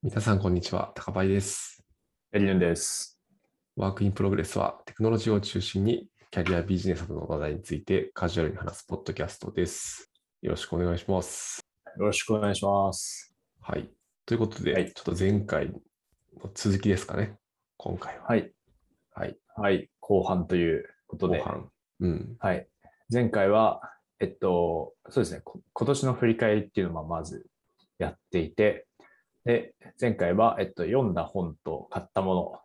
皆さん、こんにちは。高林です。エリヌンです。 Work in Progress はテクノロジーを中心にキャリアビジネスなどの話題についてカジュアルに話すポッドキャストです。よろしくお願いします。よろしくお願いします。はい。ということで、はいちょっと前回の続きですかね。今回は。はい。はい。はい。後半ということで。後半。うん。はい。前回は、えっと、そうですね。こ今年の振り返りっていうのをまあまずやっていて、で、前回は、えっと、読んだ本と買ったも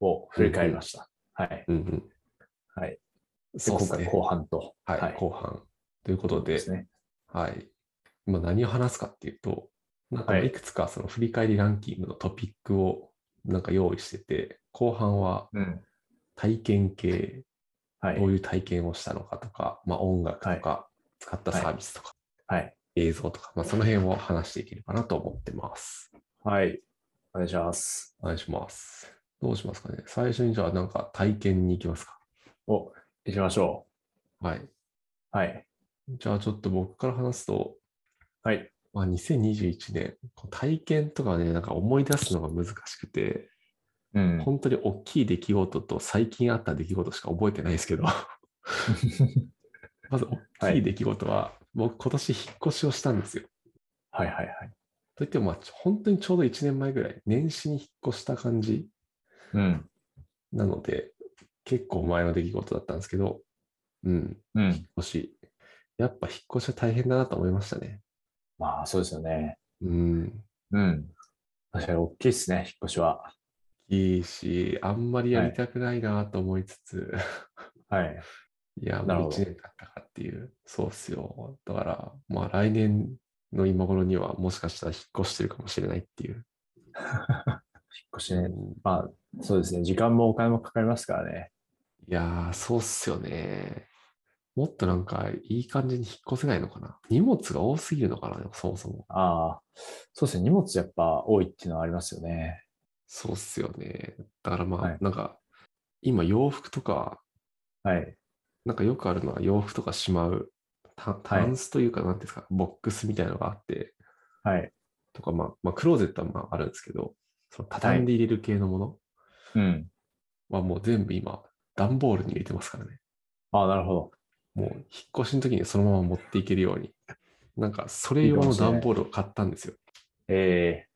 のを振り返りました。はい。うんうん。はい。でそうですね。今回後半と。はい、後半。ということで。はい。今何を話すかっていうと、なんかはいいくつかその振り返りランキングのトピックをなんか用意してて、後半はうん。体験系、はいどう。いう体験をしたのかとか、まあ、音楽とか、使ったサービスとか、はい。映像とか、まあ、その辺を話していければなと思ってます。はい。お願いします。お願いします。どうしますかね最初にじゃあなんか体験に行きますかお、行きましょはい。う。はい。じゃあちょっと僕から話すと、はい。まあ、2021年、体験とかね、なんか思い出すのが難しくて、うん。本当に大きい出来事と最近あった出来事しか覚えてないですけど、まず大きい出来事は、僕今年引っ越しをしたんですよ。はいはいはい。といっても、まあ、本当にちょうど1年前ぐらい、年始に引っ越した感じうん。なので、結構前の出来事だったんですけど、うん、うん。引っ越し。やっぱ引っ越しは大変だなと思いましたね。まあ、そうですよね。うん。うん。確かに大きいですね、引っ越しは。いいし、あんまりやりたくないなと思いつつ、はい。い、や、もうなるほど1年経ったかっていう、そうっすよ。だから、まあ来年の今頃にはもしかしたら引っ越してるかもしれないっていう。引っ越しね。うんまあ、そうですね。時間もお金もかかりますからね。いやー、そうっすよね。もっとなんかいい感じに引っ越せないのかな。荷物が多すぎるのかな、そもそも。ああ、そうですね。荷物やっぱ多いっていうのはありますよね。そうっすよね。だからまあ、はいなんか、今洋服とか、はい。なんかよくあるのは洋服とかしまう、たタンスというか、なんですか、ボックスみたいなのがあって、はい。とか、まあ、まあ、クローゼットはまああるんですけど、その畳んで入れる系のものうん。はもう全部今、段ボールに入れてますからね。ああ、なるほど。もう引っ越しの時にそのまま持っていけるように。なんか、それ用の段ボールを買ったんですよ。え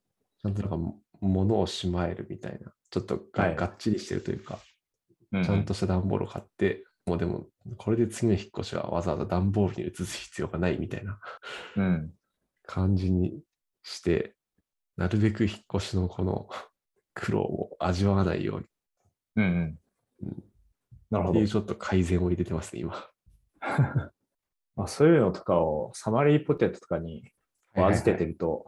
ちゃんとなんか、物をしまえるみたいな。ちょっとが,、はいがっちりしてるというか、えちゃんとした段ボールを買って、もうでも、これで次の引っ越しはわざわざ段ボールに移す必要がないみたいなうん。感じにして、なるべく引っ越しのこの苦労を味わわないようにうん。うん。うんなるほどっていう。ちょっと改善を入れてますね、今。まあ、そういうのとかをサマリーポテトとかに預けてるると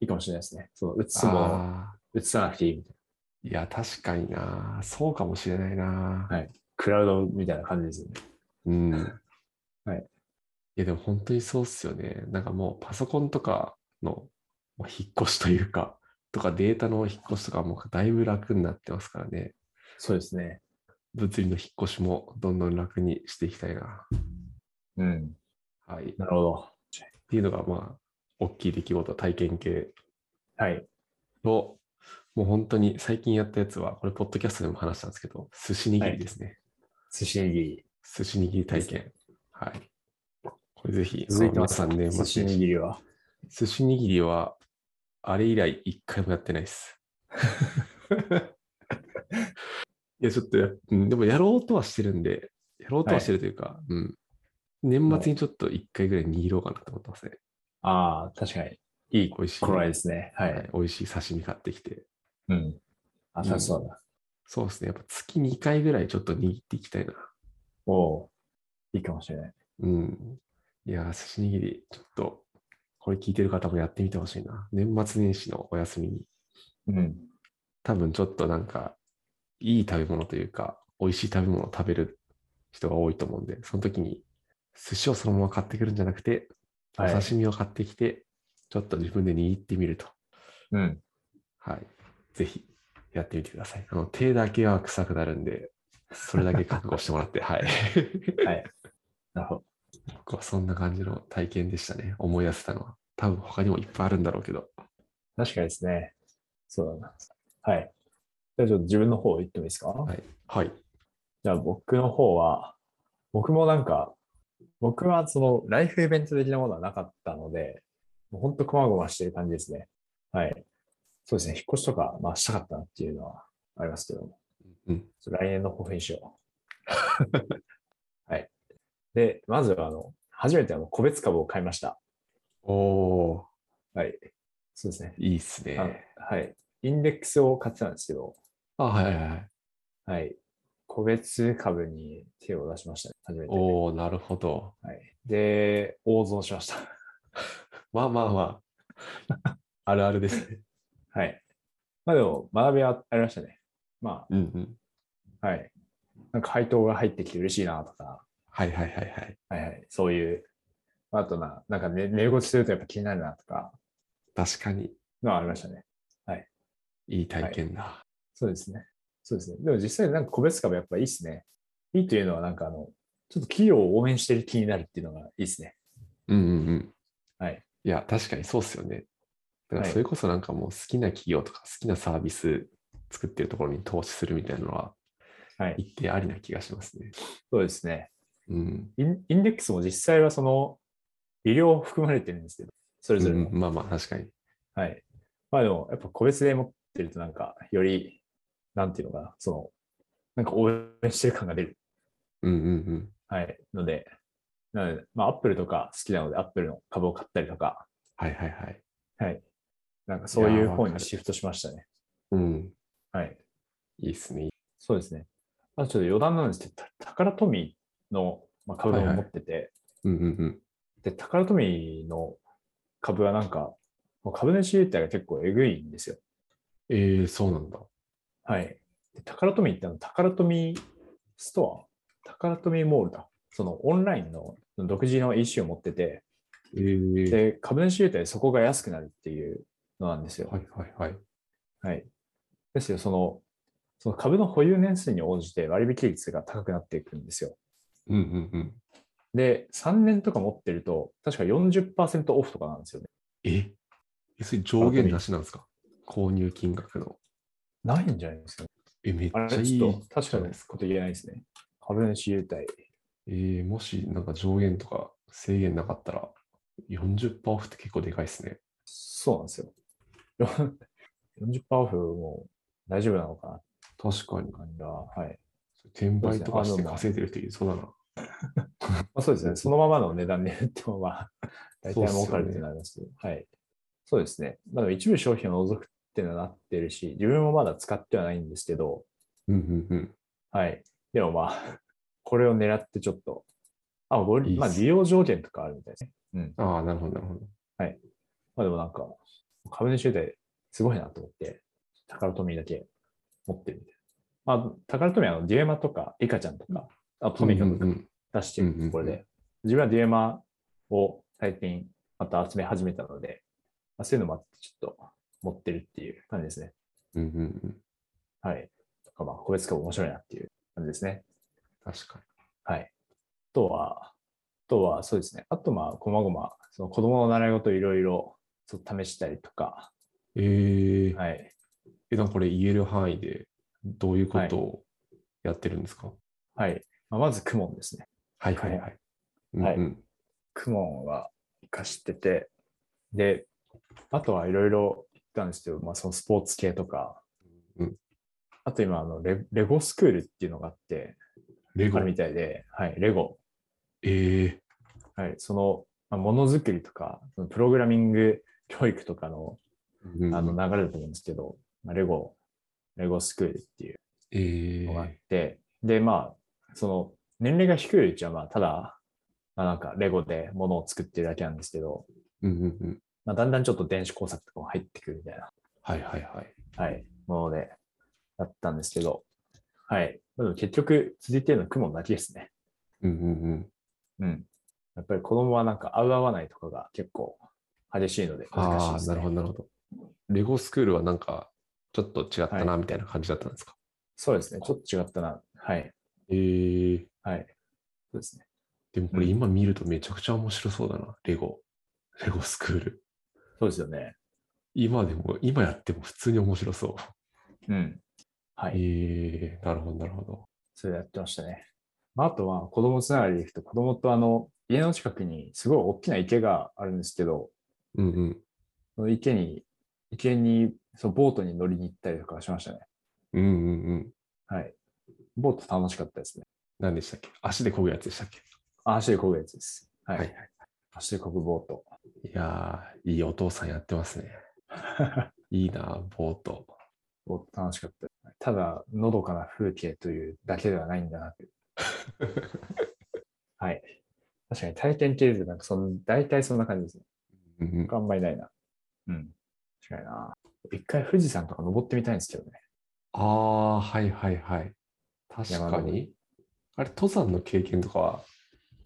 いいかもしれないですね。その移すもの移さなくていいみたいーいや、確かにな。そうかもしれないな。はいな。クラウドみたいな感じですよね。うん。はい。いや、でも本当にそうっすよね。なんかもうパソコンとかのまあ引っ越しというか、とかデータの引っ越しとかもだいぶ楽になってますからね。そうですね。物理の引っ越しもどんどん楽にしていきたいな。うん。はい。っなるほど。ていうのがまあ、大きい出来事、体験系はい。と、もう本当に最近やったやつは、これ、ポッドキャストでも話したんですけど、寿司握りですね。寿司握り。寿司握り体験。はい。これぜひ、続いてます年末寿司握りは？寿司握りは、あれ以来一回もやってないです。いや、ちょっとや、うん、でもやろうとはしてるんで、やろうとはしてるというか、うん。年末にちょっと一回ぐらい握ろうかなと思ってますね。ああ、確かに。いい美味しい。頃合いですね。はい。はい美味しい刺身買ってきて。うん。あ、そうだ。そうですね。やっぱ月2回ぐらいちょっと握っていきたいな。おおーいいかもしれない。うん。いやー、寿司握り、ちょっと、これ聞いてる方もやってみてほしいな。年末年始のお休みに。うん。多分ちょっとなんか、いい食べ物というか、美味しい食べ物を食べる人が多いと思うんで、その時に寿司をそのまま買ってくるんじゃなくて、おはい刺身を買ってきて、ちょっと自分で握ってみると。うん。はい。ぜひやってみてください。あの、手だけは臭くなるんで、それだけ覚悟してもらって、はい。はい。なるほど。僕はそんな感じの体験でしたね。思い出せたのは。多分他にもいっぱいあるんだろうけど。確かにですね。そうだな。はい。じゃあちょっと自分の方言ってもいいですか、はい。はい。じゃあ僕の方は、僕もなんか、僕はそのライフイベント的なものはなかったので、もう本当こまごましてる感じですね。はい。そうですね。引っ越しとか、まあしたかったなっていうのはありますけども。うん。来年の抱負にしよう。はい。で、まずはあの、初めてあの個別株を買いました。おー、はい。そうですね。いいっすね。はい。インデックスを買ってたんですけど、あ、はいはいはい。はい。個別株に手を出しましたね。初めて。おー、なるほど。はい。で、大損しました。まあまあまあ。あるあるですね。はい。まあでも、学びはありましたね。まうんうん。あ、はい。なんか配当が入ってきて嬉しいなとか、はいはいはいはい。はいはい。そういう、あとな、なんか寝寝言するとやっぱ気になるなとか、確かに、のはありましたね。いい体験だ。そうですね。そうですね。でも実際なんか個別株やっぱいいっすね。いいというのはなんかあの、ちょっと企業を応援してる気になるっていうのがいいっすね。うんうんうん。はい。いや、確かにそうっすよね。だからはいそれこそなんかもう好きな企業とか好きなサービス作ってるところに投資するみたいなのははい。一定ありな気がしますね。そうですね。うん。インインデックスも実際はその、医療含まれてるんですけど、それぞれの。うんまあまあ確かに。はい。まあでも、やっぱ個別で持ってるとなんか、より、なんていうのかな、その、なんか応援してる感が出る。うんうんうん。はい。ので、なので、まあ、アップルとか好きなので、アップルの株を買ったりとか、はいはいはい。はい。なんかそういう方にシフトしましたね。うん。はい。いいっすね。そうですね。あとちょっと余談なんですけど、たタカラトミーの、まあ、株を持ってて、うんうんうん。で、タカラトミーの株はなんか、もう株主優待が結構えぐいんですよ。ええそうなんだ。はい。でタカラトミーってあの、タカラトミーストア？タカラトミーモールだ。そのオンラインの独自の EC を持ってて、ええで、株主優待でそこが安くなるっていうのなんですよ。はいはいはい。はい。ですよ、その、その株の保有年数に応じて割引率が高くなっていくんですよ。うんうんうん。で、3年とか持ってると、確か40%オフとかなんですよね。え？えそれ上限なしなんですか？購入金額の。ないんじゃないですかね。え、めっちゃいい確かにこと言えないですね。株主優待。えー、もしなんか上限とか制限なかったら40%オフって結構でかいですね。そうなんですよ。よ40%オフも大丈夫なのかな？確かに。感じが。はい。転売とかして稼いでる人いるそうだな。まあ、そうですね。そのままの値段で売っても、まあ、大体儲かるってなりますけど、はい。そうですね。まあ、でも一部商品を除くっていうのはなってるし、自分もまだ使ってはないんですけど、うんうんうん。はい。でもまあ、これを狙ってちょっと、あ、ごまあ、利用条件とかあるみたいですね。うん。ああ、なるほどなるほど。まあでもなんか、株主優待すごいなと思って、タカラトミーだけ持ってるみたいな。まあ、タカラトミーはあのデュエマとか、リカちゃんとか、あトミカとか出してるところで、うんうんう自分はデュエマを最近また集め始めたので、まあ、そういうのもあってちょっと持ってるっていう感じですね。うんうんうん。はい。とかまあ、個別株面白いなっていう感じですね。確かはい。あとは、あとはそうですね。あとまあ、こまごま、その子供の習い事いろいろちょっと試したりとか、に。えー、はい。え、なんかこれ言える範囲でどういうことをやってるんですか？はい。まあ、まず、クモンですね。はいはいはい。はいうんうんクモンは活かしてて、で、あとはいろいろ言ったんですけど、まあ、そのスポーツ系とか、うんあと今あのレ、レゴスクールっていうのがあって、レゴ？ある。みたいで、はい、レゴ。えーはい、その、まあ、ものづくりとか、そのプログラミング教育とかのあの流れだと思うんですけど、まあ、レゴ、レゴスクールっていうえのがあっーて、で、まあ、その、年齢が低いうちは、まあ、ただ、まあ、なんか、レゴで物を作ってるだけなんですけど、うんうんうん。まあ、だんだんちょっと電子工作とかも入ってくるみたいな、はいはいはい。はい、もので、だったんですけど、はい。でも結局、続いてるのは雲だけですね。うんうんうん。うん。やっぱり子供はなんか合う合わないとかが結構激しいので難しいああ、ですね。なるほどなるほど。レゴスクールはなんかちょっと違ったはなみたいな感じだったんですか、そうですね。ちょっと違ったな。はい。えー、はい。そうですね。でもこれうん今見るとめちゃくちゃ面白そうだな、レゴ。レゴスクール。そうですよね。今でも、今やっても普通に面白そうん。はう。い。ええなるほど、なるほど。それやってましたね。まあ、あとは子供つながりでいくと、子供とあの、家の近くにすごい大きな池があるんですけど、うんうん。その池に、池に、そう、ボートに乗りに行ったりとかしましたね。うんうんうん。はい。ボート楽しかったですね。何でしたっけ？足で漕ぐやつでしたっけ？あ足で漕ぐやつです。はい。はい足で漕ぐボート。いやー、いいお父さんやってますね。いいな、ボート。ボート楽しかった。ただ、のどかな風景というだけではないんだなという。はい。確かに体験系でなんかその、大体そんな感じですね。うんうんあんまりないな。うん。確かにな。一回富士山とか登ってみたいんですけどね。ああ、はいはいはい。確かに。あれ、登山の経験とかは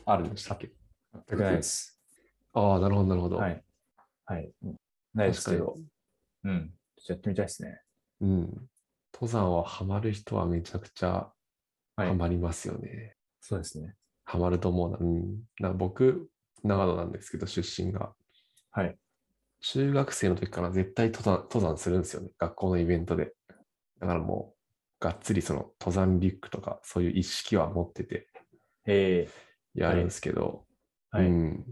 あるんでしたっけ全くないです。ああ、なるほど、なるほど。はい。はい。うんないですけど。うん。ちょっとやってみたいですね。うん。登山はハマる人はめちゃくちゃはい。ハマりますよね。そうですね。ハマると思うな。うん。な僕、長野なんですけど、出身が。はい。中学生の時から絶対登山登山するんですよね。学校のイベントで。だからもう、がっつりその登山リュックとか、そういう意識は持っててえやるんですけど、ー、はい。うん。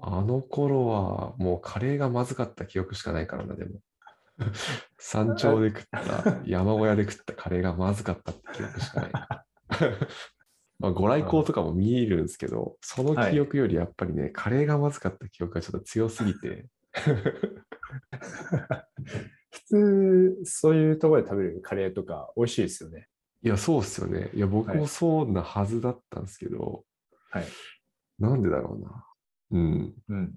あの頃はもうカレーがまずかった記憶しかないからな、でも。山頂で食った、山小屋で食ったカレーがまずかったって記憶しかない。まあ、ご来光とかも見えるんですけど、その記憶よりやっぱりね、カレーがまずかった記憶がちょっと強すぎて、普通、そういうところで食べるカレーとか美味しいですよね。いや、そうっすよね。いや、僕はいもそうなはずだったんですけど、はい。なんでだろうな。うん。うん。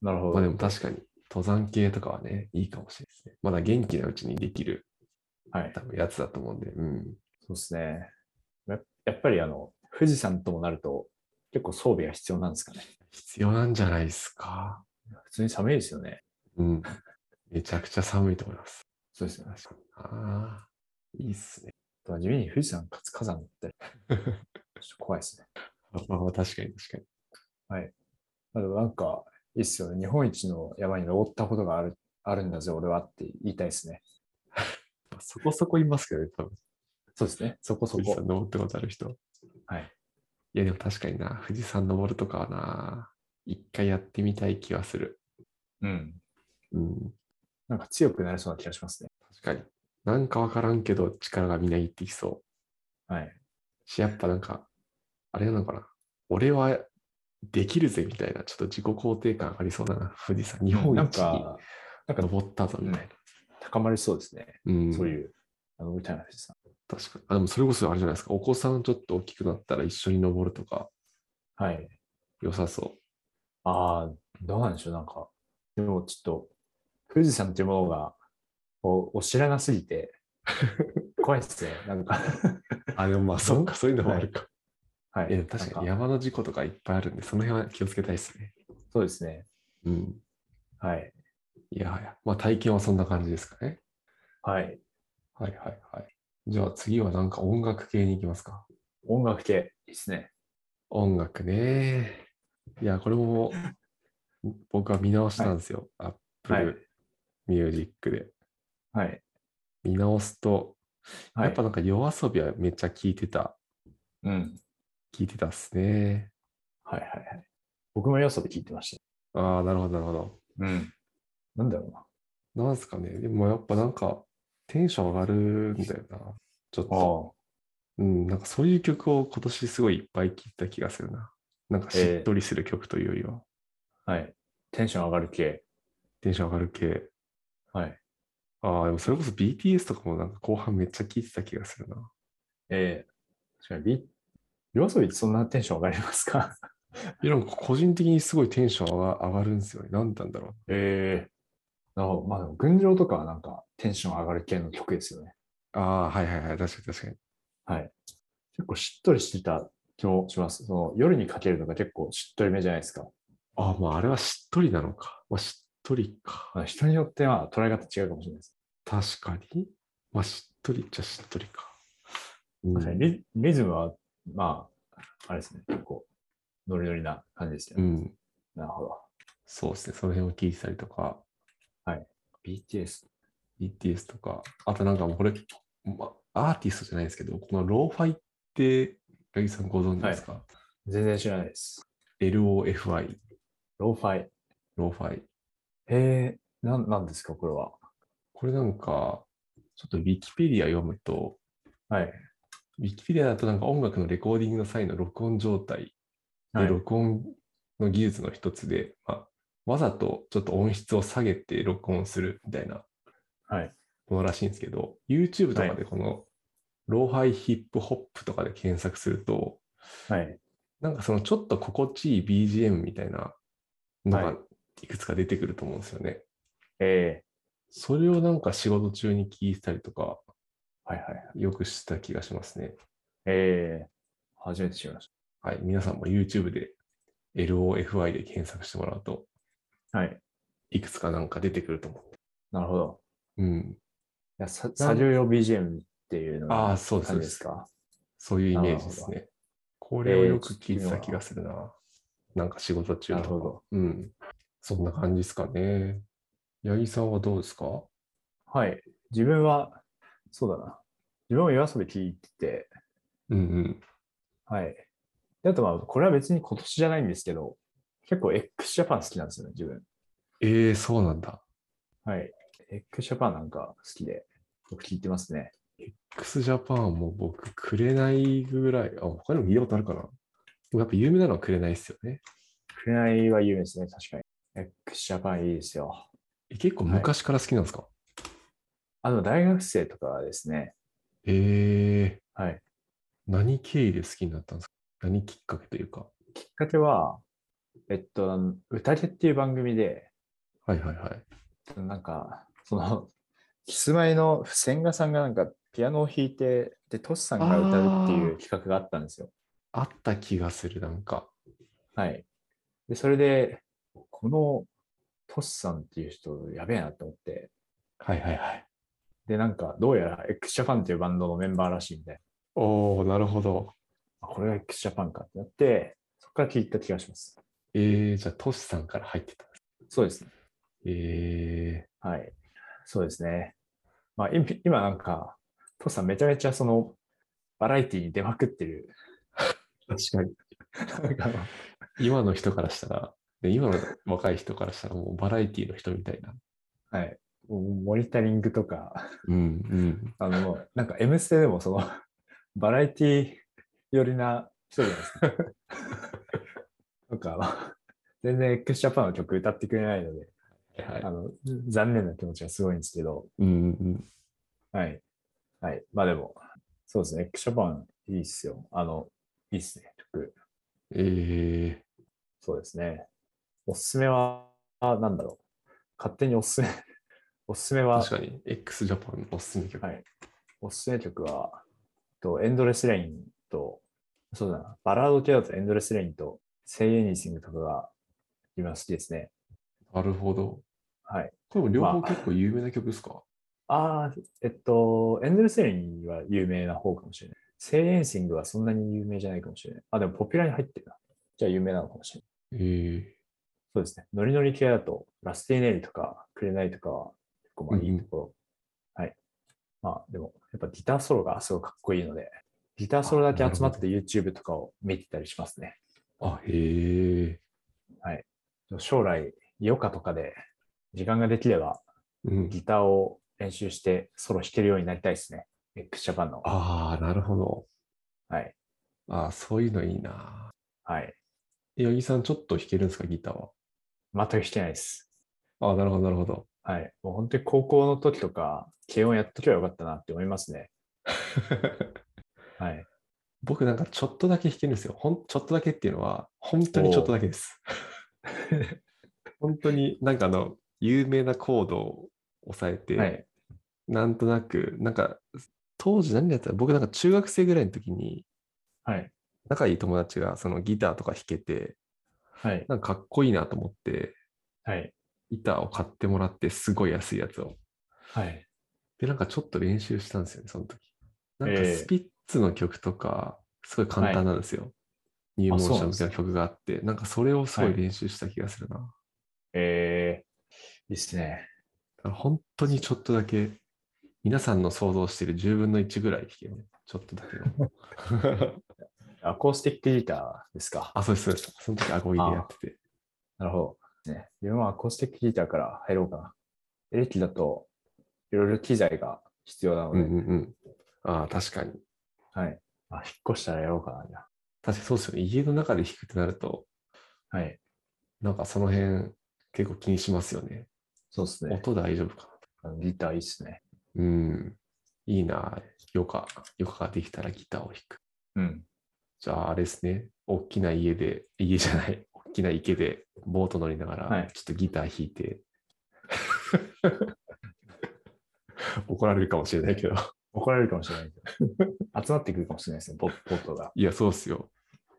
なるほど。まあでも確かに、登山系とかはね、いいかもしれないですね。まだ元気なうちにできるはい。多分やつだと思うんで、うん。そうですね。ややっぱりあの、富士山ともなると、結構装備が必要なんですかね。必要なんじゃないですか。普通に寒いですよね。うん。めちゃくちゃ寒いと思います。そうですよね。ああ、いいっすね。あとは地味に富士山かつ火山って、ちょっと怖いですね。まあまあ確かに確かに。まあ、でもなんか、いいっすよね。日本一の山に登ったことがある、あるんだぜ、俺はって言いたいですね。まあそこそこいますけどね、多分。そうですね。そこそこ富士山。登ったことある人。はい。いやでも確かにな、富士山登るとかはな、一回やってみたい気はする。うん。うん。なんか強くなりそうな気がしますね。確かに。なんかわからんけど力がみなぎってきそう。はい。し、やっぱなんか、あれなのかな。俺はできるぜみたいな、ちょっと自己肯定感ありそうだな。富士山、日本一にか、なんか登ったぞみたいな。高まりそうですね。うん。そういう、あの、みたいな富士山。確かに。あ、でもそれこそあれじゃないですか。お子さんちょっと大きくなったら一緒に登るとかはい。良さそああ、どうなんでしょう、なんか。でもちょっと、富士山っていうものが、こう、お知らなすぎて、怖いっすね。なんか、う。あ、でもまあそっか、そういうのもあるか。はい。えでも確かになん山の事故とかいっぱいあるんで、その辺は気をつけたいですね。そうですね。うん。はい。いやはや。まあ体験はそんな感じですかね。はい。はいはいはい。じゃあ次はなんか音楽系に行きますか。音楽系、いいっすね。音楽ね。いや、これも僕は見直したんですよ。はい Apple Music で。はい。見直すと、はい。やっぱなんか夜遊びはめっちゃ聞いてた。うん。聞いてたっすね。はいはいはい。僕も要素で聞いてました。ああ、なるほどなるほど。うん。なんだろうな。なんすかね。でもやっぱなんかテンション上がるんだよな。ちょっと。うん、なんかそういう曲を今年すごいいっぱい聴いた気がするな。なんかしっとりする曲というよりは、はい。テンション上がる系。テンション上がる系。はい。ああ、でもそれこそ BTS とかもなんか後半めっちゃ聴いてた気がするな。えー、確かに、ビ夜遊びってそんなテンション上がりますか？いや、個人的にすごいテンション上が上がるんですよね。なんなんだろええなるほど。まあでも、群青とかはなんかテンション上がる系の曲ですよね。う。ああ、はいはいはい。確かに確かに。はい。結構しっとりしてた気もします。その夜にかけるのが結構しっとりめじゃないですか。ああ、まああれはしっとりなのか。まあしっとりか。まあ、人によっては捉え方違うかもしれないです。確かに。まあしっとりっちゃしっとりか。うんリ、リズムは、まあ、あれですね。結構、ノリノリな感じですよね。うん。なるほど。そうですね。その辺を聞いてたりとか。はい。BTS。BTS とか、あとなんかもうこれ、ま、アーティストじゃないですけど、このローファイって、八木さんご存知ですか、全然知らないです。?LOFI、ローファイ。ローファイ。えー、なん、なんですか、これは？これなんか、ちょっと Wikipedia 読むと、はい。Wikipedia だとなんか音楽のレコーディングの際の録音状態で、はい。録音の技術の一つで、まあ、わざとちょっと音質を下げて録音するみたいなはい。ものらしいんですけど、YouTube とかでこのローファイヒップホップとかで検索すると、はい。なんかそのちょっと心地いい BGM みたいなのはがいくつか出てくると思うんですよね。えそれをなんか仕事中に聞いたりとか、ー、はいはいはい。よくした気がしますね。えー、初めて知りましはい。皆さんも YouTube で LOFI で検索してもらうと、た。はい。いくつかなんか出てくると思なるほど。う。うん。いやさ作業用 BGM っていうのがああ、そうです。ですすか？そういうイメージですね。これをよく聞いてた気がするな。なんか仕事中とか。なるほどうん。そんな感じですかね。八木さんはどうですか？はい。自分は、そうだな。自分も夜遊び聞いてて、うんうん。はい。であとまあ、これは別に今年じゃないんですけど、結構 x ジャパン好きなんですよね、自分。ええそうなんだ。はい。x ジャパンなんか好きで、僕聞いてますね。X ジャパンも僕、くれないぐらい、あ、他にも見たことあるかな。でもやっぱ有名なのはくれないですよね。くれないは有名ですね、確かに。x ジャパンいいですよ。え結構昔から好きなんですか、あの、大学生とかですね。ええはい。何経緯で好きになったんですか？何きっかけというか。きっかけは、えっと、歌でっていう番組で、はいはいはい。なんか、その、キスマイの千賀さんがなんかピアノを弾いて、で、トシさんが歌うっていう企画があったんですよ。あった気がする、なんか。はい。で、それで、このトシさんっていう人、やべえなって思って、はいはいはい。で、なんか、どうやら x ジャパンっていうバンドのメンバーらしいんで、おー、なるほど。あこれが x ジャパンかってなって、そこから聞いた気がします。えー、じゃあ、トシさんから入ってたんです。そうですね。えはい。そうですね。まあ、今今なんか、トシさんめちゃめちゃその、バラエティに出まくってる。ー、確かに。今の人からしたら、で今の若い人からしたらもうバラエティの人みたいな。はい。モニタリングとか、うんうん。あの、なんか M ステでもその、バラエティ寄りな人じゃないですか。なんか全然 x ジャパンの曲歌ってくれないので、はいあ。の、残念な気持ちがすごいんですけど、うんうん。はい。はい。まあでも、そうですね。x ジャパンいいっすよ。あの、いいっすね、曲。えそうですね。おすすめは、あなんだろう。勝手におすすめ、おすすめー、は、確かに、x ジャパンのおすすめ曲。はいおすすめ曲は、と Endless Rain と、そうだな、バラード系だと Endless Rain と、 Say Anything とかが今好きですね。なるほど。はい。これも両方まあ結構有名な曲ですか、ああ、えっと、 Endless Rain は有名な方かもしれない。 Say Anything はそんなに有名じゃないかもしれない。あ、でもポピュラーに入ってるな。じゃあ有名なのかもしれない。えそうですね。ノリノリ系だと、 Rusty Nail とか、クレナイとかは結構まあいいところ。はい。まあでも、やっぱギターソロがすごいかっこいいので、ギターソロだけ集まって YouTube とかを見てたりしますね。ー、あ、へえ。はい。将来、余暇とかで時間ができれば、うん。ギターを練習してソロ弾けるようになりたいですね。x ジャパンの。ああ、なるほど。はい。ああ、そういうのいいな。はい。え八木さん、ちょっと弾けるんですか、ギターは？全く弾けないです。ああ、なるほど、なるほど。はい。もう本当に高校の時とか、軽音やっとけばよかったなって思いますね。はい。僕なんかちょっとだけ弾けるんですよ。ほんちょっとだけっていうのは、本当にちょっとだけです。本当になんかあの、有名なコードを押さえて、はい。なんとなく、なんか、当時何やったら、僕なんか中学生ぐらいの時に、はい。仲いい友達がそのギターとか弾けて、はい。なんかかっこいいなと思って、はい。ギターを買ってもらって、すごい安いやつを。はい。で、なんかちょっと練習したんですよね、その時。なんかええスピッツの曲とか、すごい簡単なんですよ。ニューモーションみたいな曲があって、なんかそれをすごい練習した気がするな。えー、いいっすね。本当にちょっとだけ、皆さんの想像している10分の1ぐらい弾けるね。ちょっとだけの。アコースティックギターですか。あ、そうです、そうです。その時アコギでやってて。なるほど。ね、自分はアコースティックギターから入ろうかな。エレキだと、いろいろ機材が必要なので、うんうんうん。ああ、確かに。はい。あ、引っ越したらやろうかな、じゃ確かにそうですよね。家の中で弾くってなると、あ。はい。なんかその辺結構気にしますよね。そうですね。音大丈夫かあのギターいいっすね。な。うん。いいな。余暇、余暇ができたらギターを弾く。うん。じゃあ、あれですね。大きな家で、家じゃない、大きな池でボート乗りながら、はいちょっとギター弾いて、怒られるかもしれないけど。怒られるかもしれないけど。集まってくるかもしれないですね、ボボットが。いや、そうっすよ。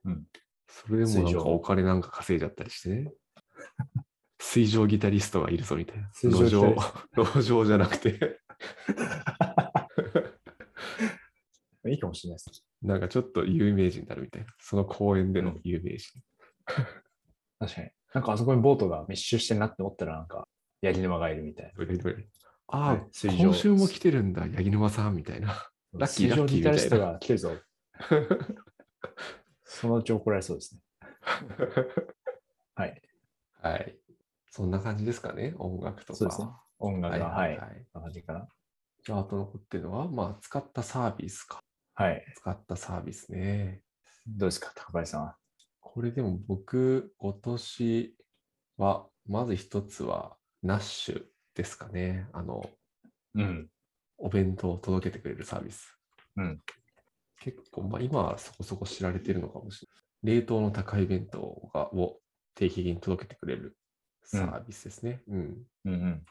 うん。それでもなんかお金なんか稼いじゃったりしてね。水上ギタリストがいるぞみたいな。水上路上路上じゃなくて、いいかもしれないです。なんかちょっと有名人になるみたいな。その公園での有名人。確かに。なんかあそこにボートが密集してんなって思ったら、なんか、ヤギ沼がいるみたいどれどれああ、はい今週も来てるんだ、八木沼さんみたいな。な。ラッキー水上ギタリストラッが来てるぞ。そのうち怒られそうですね。はい。はい。そんな感じですかね、音楽とか。そうですね音楽が、はい。はい。感じかな。じゃあ、あと残ってるのは、まあ、使ったサービスか。はい。使ったサービスね。どうですか、高林さんは？これでも僕、今年は、まず一つは、ナッシュですかね。あの、うん。お弁当を届けてくれるサービス。うん。結構、まあ、今はそこそこ知られてるのかもしれない。冷凍の高い弁当がを定期的に届けてくれるサービスですね。うん。うんうん。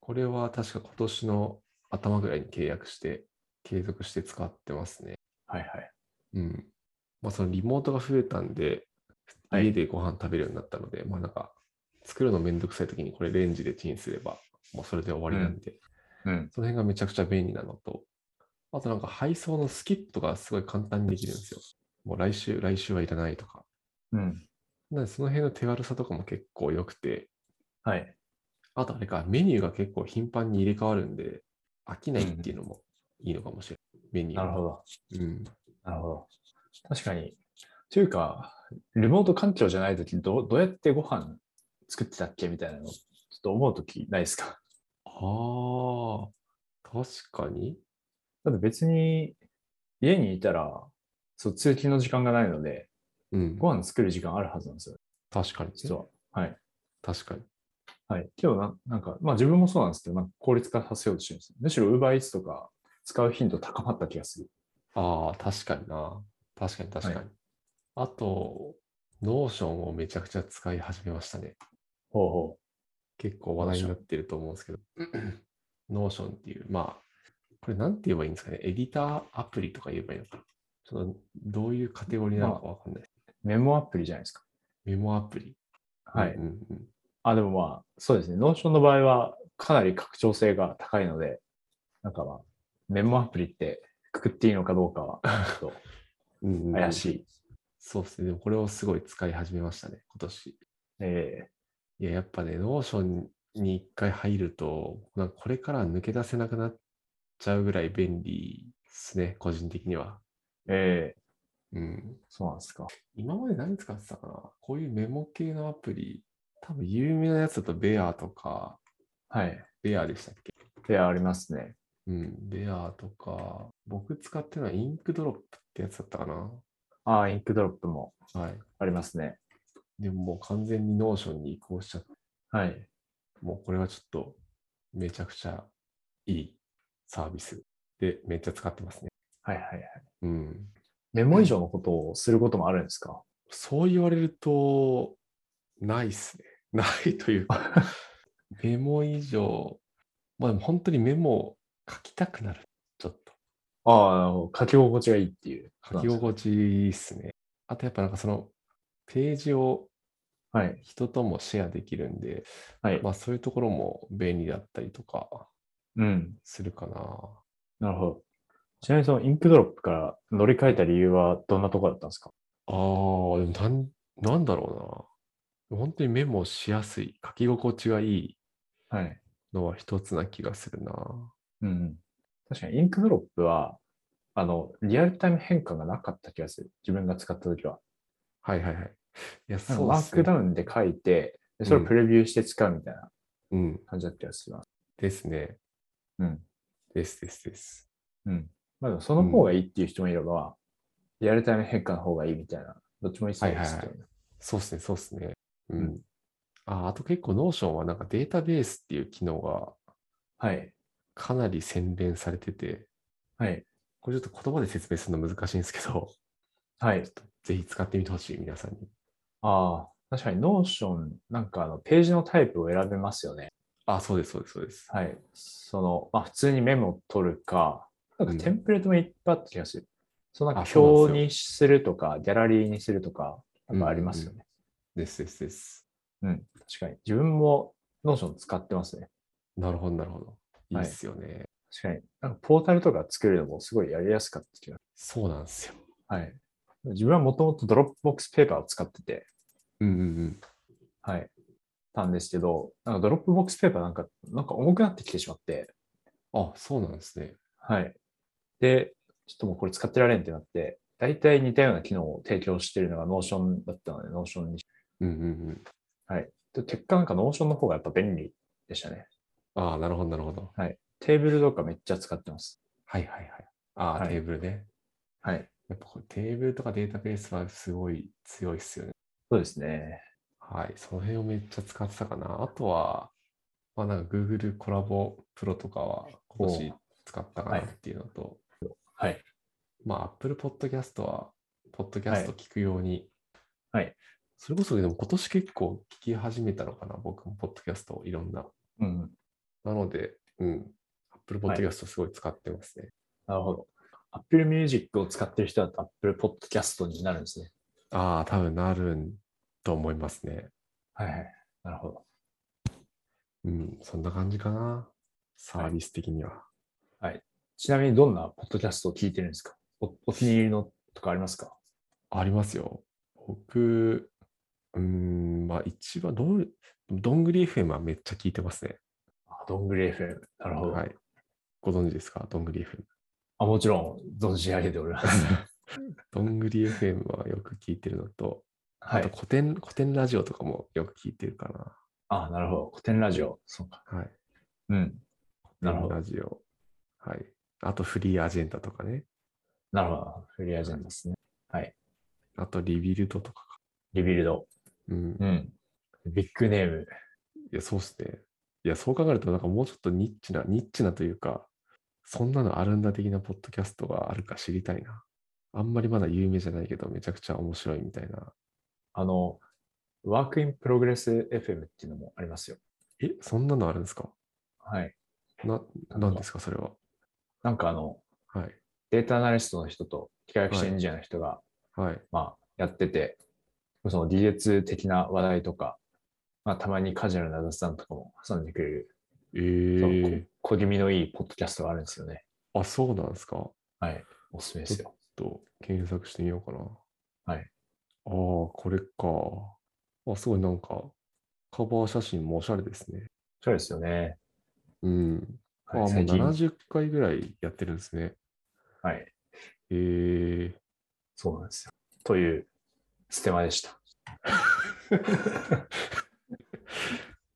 これは確か今年の頭ぐらいに契約して、継続して使ってますね。はいはい。うん。まあ、そのリモートが増えたんで、はい家でご飯食べるようになったので、まあなんか、作るのめんどくさい時にこれレンジでチンすれば、もうそれで終わりなんで、うん。その辺がめちゃくちゃ便利なのと、あとなんか配送のスキットがすごい簡単にできるんですよ。もう来週、来週はいらないとか。うん。なのでその辺の手軽さとかも結構良くて、はい。あとあれか、メニューが結構頻繁に入れ替わるんで、飽きないっていうのもいいのかもしれない。メニューが。なるほど。うん。なるほど。確かに。というか、リモート環境じゃないときどう、どうやってご飯作ってたっけみたいなの、ちょっと思うときないですか？ああ、確かに。だって別に家にいたら、そう、通勤の時間がないので、うん。ご飯作る時間あるはずなんですよ、確かにね。実は。はい。確かに。はい。けどな、なんか、まあ自分もそうなんですけど、なんか効率化させようとしてるんです。むしろ Uber Eats とか使う頻度高まった気がする。ああ、確かにな。確かに確かに。はいあと、 Notion をめちゃくちゃ使い始めましたね。ほうほ結構話題になってると思うんですけど。 Notion っていう、まあ、これなんて言えばいいんですかね？エディターアプリとか言えばいいのかな。ちょっとどういうカテゴリーなのかわかんない。う。メモアプリじゃないですか。メモアプリ。はい。うんうんうんあ、でもまあ、そうですね。 Notion の場合はかなり拡張性が高いので、なんかまあ、メモアプリってくくっていいのかどうかは、ちょっ うんうんうんと怪しい。そうですね。でもこれをすごい使い始めましたね、今年。えいや、やっぱね、 Notion に一回入ると、なんかこれから抜け出せなくなっちゃうぐらい便利ですね、個人的には。ー、えうん。ー、そうなんですか。今まで何使ってたかな？こういうメモ系のアプリ、多分有名なやつだと Bear とか、はい。 Bear でしたっけ？で、ありますね。うん、 Bear とか、僕使ってるのは Inkdrop ってやつだったかな？ああ、 Inkdrop もはい。ありますね。でももう完全に Notion に移行しちゃって、はい。もうこれはちょっとめちゃくちゃいいサービスでめっちゃ使ってますね。はいはいはい。うん。メモ以上のことをすることもあるんですか？そう言われると、ないっすね。ないというか、メモ以上、まあでも本当にメモを書きたくなる。ちょっと。ああ、書き心地がいいっていう。書き心地いいっすね。あとやっぱなんかその、ページをはい。人ともシェアできるんで、はい。まあそういうところも便利だったりとかうん。するかな。なるほど。ちなみにそのインクドロップから乗り換えた理由はどんなところだったんですか？ああ、でもなん、なんだろうな。本当にメモしやすい、書き心地がいい。のは一つな気がするな。うん。確かにインクドロップは、あの、リアルタイム変換がなかった気がする。自分が使ったときは。はいはいはい。いや、なんかそうっすねマークダ。ウンで書いて、でそれをプレビューして使うみたいなうん。感じだった気がするな。ですね。うん。ですですです。うん。まあでもその方がいいっていう人もいれば、リアルタイム変換の方がいいみたいな、どっちもいいそうですけどね。そうっすね、そうっすね。うん。うんあ、あと結構 Notion はなんかデータベースっていう機能がはい。かなり洗練されてて、はい。これちょっと言葉で説明するの難しいんですけど、はいちょ。っとぜひ使ってみてほしい、皆さんに。ああ、確かに Notion、なんかあの、ページのタイプを選べますよね。あ、そうです、そうです、そうです。はい。その、まあ普通にメモを取るか、なんかテンプレートもいっぱいあった気がする。そのなんそうなんですよ表にするとか、ギャラリーにするとか、なんかありますよね。ですですです。うん、確かに。自分も Notion 使ってますね。なるほど、なるほど。いいっすよね。確かに。なんかポータルとか作るのもすごいやりやすかった気がそうなんですよ。はい。自分はもともと Dropbox Paper を使ってて、うんうんうん。はい。たんですけど、なんか Dropbox Paper なんか、なんか重くなってきてしまって、あ、そうなんですね。はい。で、ちょっともうこれ使ってられんってなって、大体似たような機能を提供しているのが Notion だったので、Notion に。うんうんうん。はい。で結果なんか Notion の方がやっぱ便利でしたね。ああ、なるほど、なるほど。はい。テーブルとかめっちゃ使ってます。はいはいはい。ああ、はいテーブルね。はい。やっぱこれテーブルとかデータベースはすごい強いっすよね。そうですね。はい。その辺をめっちゃ使ってたかな。あとは、まあなんか Google コラボプロとかは今年使ったかなっていうのと、はい。まあ Apple Podcast は、ポッドキャスト聞くように、はい。それこそでも今年結構聞き始めたのかな、僕もポッドキャストをいろんな。うん。なので、うん。Apple はい Podcast すごい使ってますね。なるほど。Apple Music を使ってる人だと Apple Podcast になるんですね。ああ、多分なるんと思いますね。はいはい。なるほど。うん、そんな感じかな。サービス的には。ちなみにどんなポッドキャストを聞いてるんですか？おお気に入りのとかありますか？ありますよ。僕、うーん、まあ一番どう、どんぐり FM はめっちゃ聞いてますね。あどんぐり FM。なるほど。はい。ご存知ですか？どんぐり FM。あもちろん、存じ上げております。どんぐり FM はよく聞いてるのと、はいあと。コテン、コテンラジオとかもよく聞いてるかあ、なるほど。コテンラジオ。そうか。な。はい。うん。なるほどラジオ。はい。あと Free Agenda とかね。なるほど。 Free Agenda ですね。はい。あと Rebuild とかか。 Rebuild。うん。うん。ビッグネーム。いや、そうっすね。いや、そう考えると、なんかもうちょっとニッチな、ニッチなというか、そんなのあるんだ的なポッドキャストがあるか知りたいな。あんまりまだ有名じゃないけど、めちゃくちゃ面白いみたいな。あの、 Work in Progress FM っていうのもありますよ。え、そんなのあるんですか？はい。な、なんですか、それは？なんかあの、はい。データアナリストの人と機械学習エンジニアの人が、はい。まあ、やってて、その技術的な話題とか、まあ、たまにカジュアルな雑談とかも挟んでくれる、えー、こ小気味のいいポッドキャストがあるんですよね。あ、そうなんですか？ちょはい。おすすめですよ。っと検索してみようかな。はい。ああ、これか。あ、すごいなんか、カバー写真もおしゃれですね。そうですよね。うん。あ、はい、もう最近。70回ぐらいやってるんですね。はい。えー、そうなんですよ。という、ステマでした。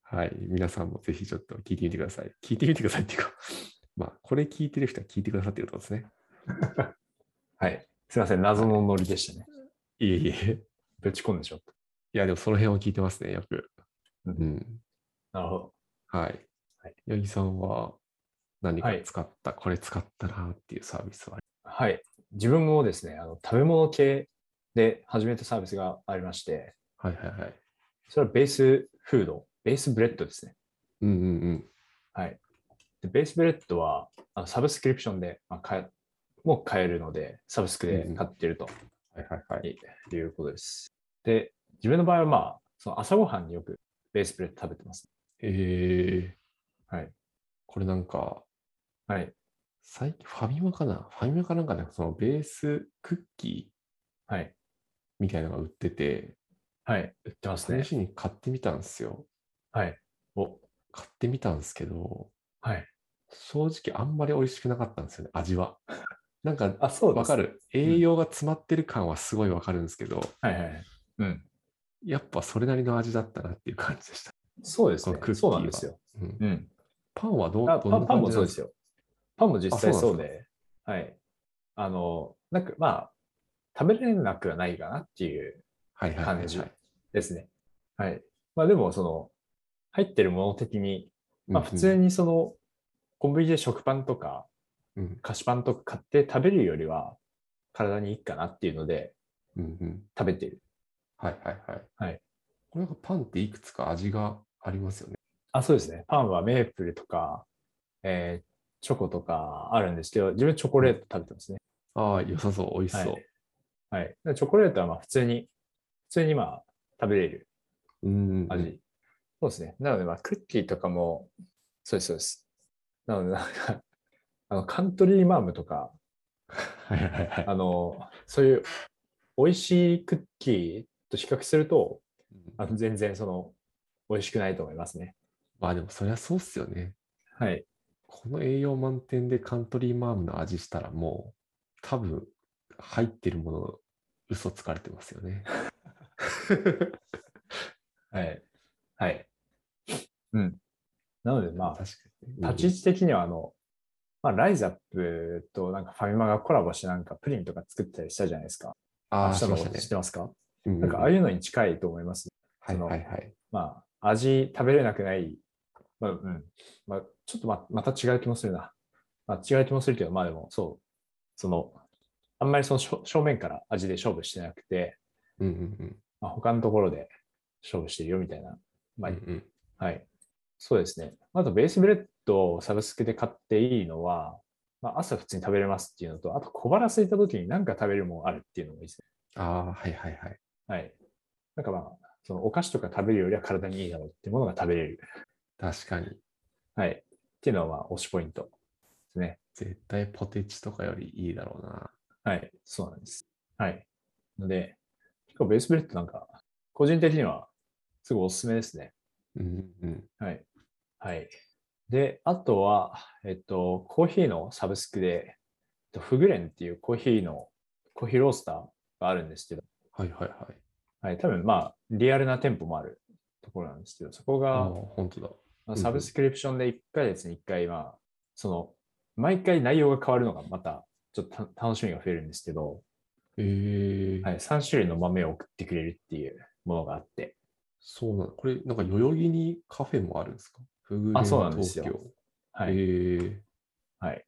はい。皆さんもぜひちょっと聞いてみてください。聞いてみてくださいっていうか、まあ、これ聞いてる人は聞いてくださってるってことですね。はい。すいません。謎のノリでしたね。いえいえ。ぶち込んでしまっいや、でもその辺は聞いてますね、よく。ううん。なるほど。はい。はい八木さんは何かはい使った、これ使ったなっていうサービスは？はい。自分もですね、あの食べ物系で始めたサービスがありまして、はいはいはい。それはベースフード、ベースブレッドですね。うんうんうん。はい。でベースブレッドはあのサブスクリプションで、まあ、買えもう買えるので、サブスクで買ってるとはいはいはい。いうことです。で、自分の場合はまあ、その朝ごはんによくベースブレッド食べてます。えー、はい。これなんか、はい。最近ファミマかな？ファミマかなんかで、そのベースクッキーはい。みたいなのが売ってて、はい。売ってますね試。しに買ってみたんですよ。はい。お、買ってみたんですけど、はい。正直あんまり美味しくなかったんですよね、味は。なんか、あ、そうわかる。栄養が詰まってる感はすごいわかるんですけど、はいはいはい。うん。やっぱそれなりの味だったなっていう感じでした。そうですねそうはなんですよ。うん、うん。パンはどうあどんなパンもそうですよ。パンも実際あそううで、はい。あの、なんかまあ、食べれなくはないかなっていうはいはいはい、はい。感じですね。はい。まあでも、その、入ってるもの的に、まあ普通にその、コンビニで食パンとか菓子パンとか買って食べるよりは、体にいいかなっていうのでうんうん食べてる。はいはいはい。はい。これなんかパンっていくつか味がありますよね。あ、そうですね。パンはメープルとか、えーチョコとかあるんですけど、自分チョコレート食べてますね。ああ、良さそう、美味しそう。はいはい。でチョコレートはまあ普通に、普通にまあ食べれるうんうんうん味。そうですね。なのでまあクッキーとかも、そうです、そうです。なのでなんか、あの、カントリーマームとか。あの、そういう美味しいクッキーと比較すると、うんあの全然その、美味しくないと思いますね。まあでもそりゃそうっすよね。はい。この栄養満点でカントリーマームの味したらもう多分入ってるもの嘘つかれてますよね。はい。はい。うん。なのでまあ、確かに。立ち位置的にはあの、まあ、ライザップとなんかファミマがコラボしてなんかプリンとか作ったりしたじゃないですか。ああ、知ってますか、うんなんかああいうのに近いと思います。はいはいはい。まあ、味食べれなくない。まあ、うん。まあ、ちょっとままた違う気もするな。まあ、違う気もするけど、まあでも、そう。その、あんまりその正正面から味で勝負してなくて、うんうんまあ、他のところで勝負してるよみたいな。まあ、うん。うんうんはい。そうですね。あと、ベースブレッドをサブスクで買っていいのは、まあ、朝普通に食べれますっていうのと、あと小腹空いた時に何か食べるもんあるっていうのもいいですね。ああ、はいはいはい。はい。なんかまあ、そのお菓子とか食べるよりは体にいいだろうっていうものが食べれる。確かに。はい。っていうのはまあ、推しポイントですね。絶対ポテチとかよりいいだろうな。はい。そうなんです。はい。ので、結構ベースブレッドなんか、個人的にはすごいおすすめですね。うんうん。はい。はい。で、あとは、えっと、コーヒーのサブスクで、えっとフグレンっていうコーヒーの、コーヒーロースターがあるんですけど、はいはいはい。はい、多分まあ、リアルな店舗もあるところなんですけど、そこが、本当だ。うんまあサブスクリプションで1ヶ月に1回、まあ、その、毎回内容が変わるのがまた、ちょっとた楽しみが増えるんですけど、ええはい、3種類の豆を送ってくれるっていうものがあって、そうなの。これ、なんか代々木にカフェもあるんですか？フグあそうなんですよ。はい、ええはい。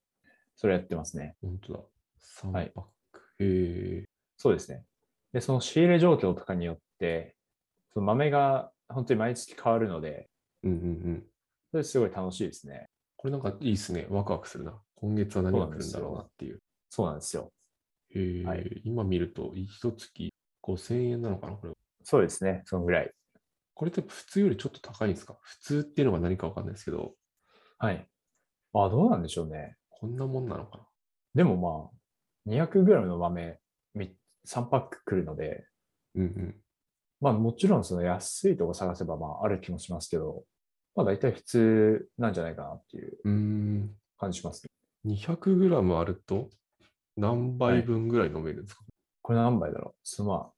それやってますね。本当だ。3はいパック。へえそうですね。で、その仕入れ状況とかによって、その豆が本当に毎月変わるので、うんうんうん。それすごい楽しいですね。これなんかいいっすね。ワクワクするな。今月は何が来るんだろうなっていう。そうなんですよ。へえ、はい今見ると、一月5000円なのかなこれ。そうですね。そのぐらい。これって普通よりちょっと高いんですか？普通っていうのが何かわかんないですけど、はい。あ、どうなんでしょうね。こんなもんなのかな？でもまあ、200g の豆み3パック来るので、うんうん。まあもちろんその安いとこ探せばまあある気もしますけど、まあ大体普通なんじゃないかなっていう。感じしますね。200g あると何杯分ぐらい飲めるんですか、これ何杯だろう？そのまあ、